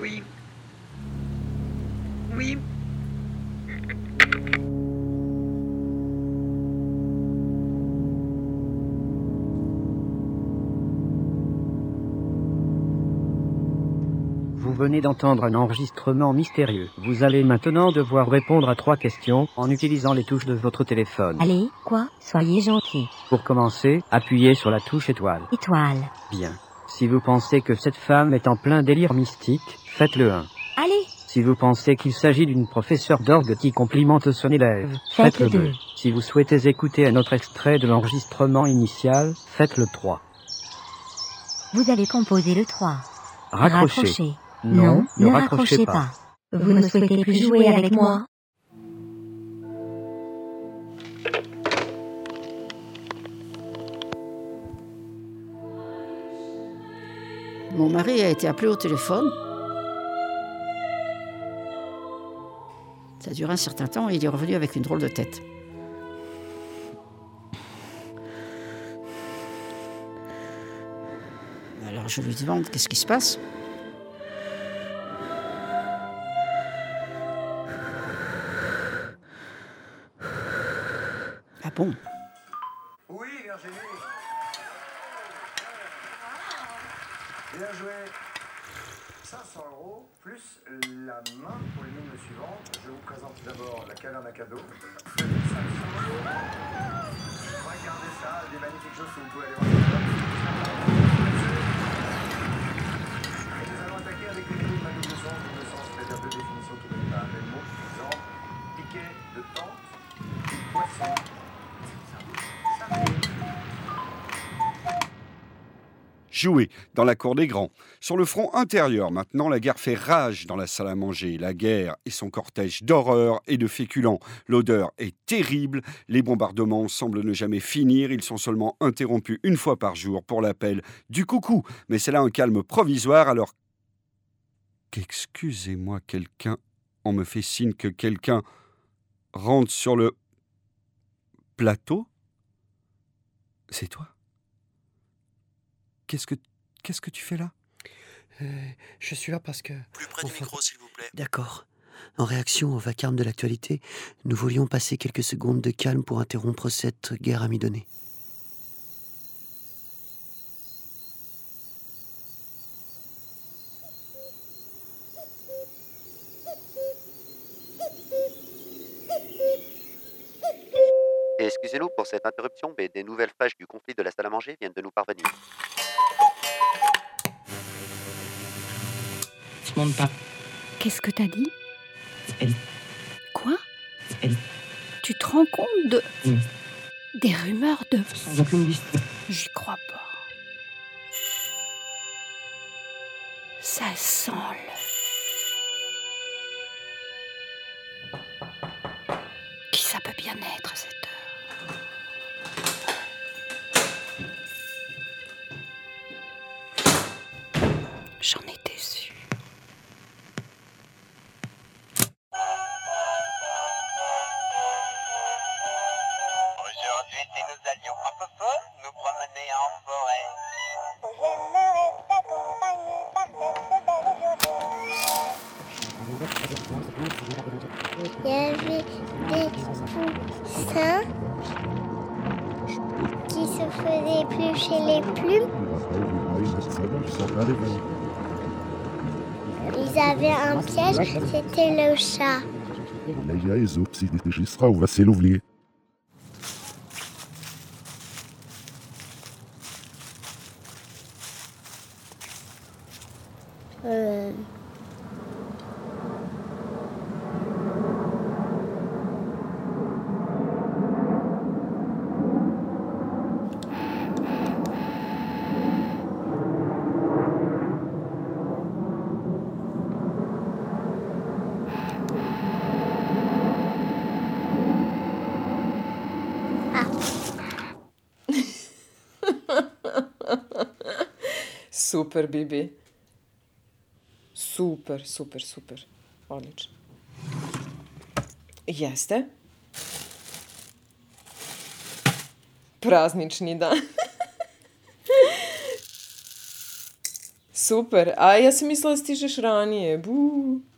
Oui. Oui. Vous venez d'entendre un enregistrement mystérieux. Vous allez maintenant devoir répondre à trois questions en utilisant les touches de votre téléphone. Allez, quoi? Soyez gentil. Pour commencer, appuyez sur la touche étoile. Étoile. Bien. Si vous pensez que cette femme est en plein délire mystique, faites le 1. Allez, Si vous pensez qu'il s'agit d'une professeure d'orgue qui complimente son élève, Faites faites le le 2. deux. Si vous souhaitez écouter un autre extrait de l'enregistrement initial, faites le 3. vous allez composer le 3. Raccrochez. Non, ne raccrochez pas. Vous ne souhaitez plus jouer avec moi Mon mari a été appelé au téléphone. Ça a duré un certain temps et il est revenu avec une drôle de tête. Alors je lui demande qu'est-ce qui se passe? Ah bon? Oui, Virginie. Bien joué. 500 euros plus la main pour les lignes suivantes. Je vous présente d'abord la caverne à cadeaux. 500 euros. Regardez ça, des magnifiques choses que vous pouvez aller voir. Jouer dans la cour des grands. Sur le front intérieur, maintenant, la guerre fait rage dans la salle à manger. La guerre et son cortège d'horreur et de féculents. L'odeur est terrible. Les bombardements semblent ne jamais finir. Ils sont seulement interrompus une fois par jour pour l'appel du coucou. Mais c'est là un calme provisoire alors qu'excusez-moi, quelqu'un. On me fait signe que quelqu'un rentre sur le plateau? C'est toi? Qu'est-ce que qu'est-ce que tu fais là? Euh, je suis là parce que. Plus près du Enfin, micro, s'il vous plaît. D'accord. En réaction au vacarme de l'actualité, nous voulions passer quelques secondes de calme pour interrompre cette guerre amidonnée. Et excusez-nous pour cette interruption, mais des nouvelles flashs du conflit de la salle à manger viennent de nous parvenir. Je monte pas. Qu'est-ce que t'as dit? Elle. Quoi? Elle. Tu te rends compte de... Oui. Des rumeurs de... Sans aucune liste. J'y crois pas. Ça sent le... Il y avait des poussins qui se faisaient éplucher les plumes. Ils avaient un piège, c'était le chat. Euh, Super, Bibi. Super, super, super. Odlično. Jeste? Praznični dan. Super. A ja sam mislila da stižeš ranije. Bu.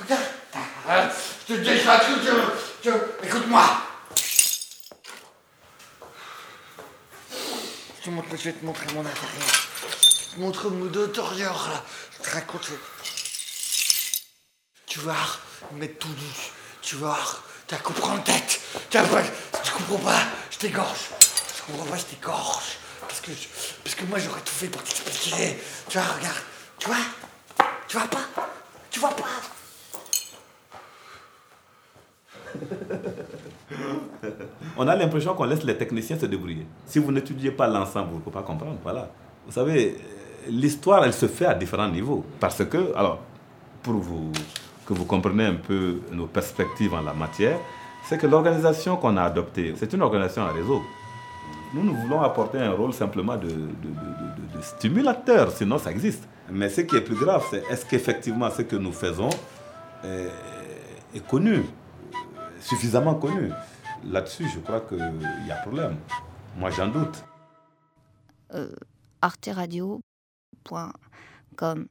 Regarde, je te dis un truc, écoute-moi. Je te montre, je vais te montrer mon intérieur. Je te montre mon intérieur là. Je te raconte. Tu vas mettre tout nu. Tu vas, tu vas comprendre tête. Tu vas tu comprends pas, je t'égorge. Je comprends pas, je t'égorge. Parce que, je- parce que moi j'aurais tout fait pour t'expliquer. Tu vois, regarde. Tu vois? Tu vois pas? Tu vois pas? On a l'impression qu'on laisse les techniciens se débrouiller. Si vous n'étudiez pas l'ensemble, vous ne pouvez pas comprendre. Vous savez, euh, l'histoire, elle se fait à différents niveaux. Parce que, alors, pour que vous compreniez un peu nos perspectives en la matière, c'est que l'organisation qu'on a adoptée, c'est une organisation en réseau. Nous, nous voulons apporter un rôle simplement de, de- de- stimulateur, sinon ça existe. Mais ce qui est plus grave, c'est est-ce qu'effectivement ce que nous faisons est, est connu, suffisamment connu. Là-dessus, je crois qu'il y a problème. Moi, j'en doute. Euh, arteradio.com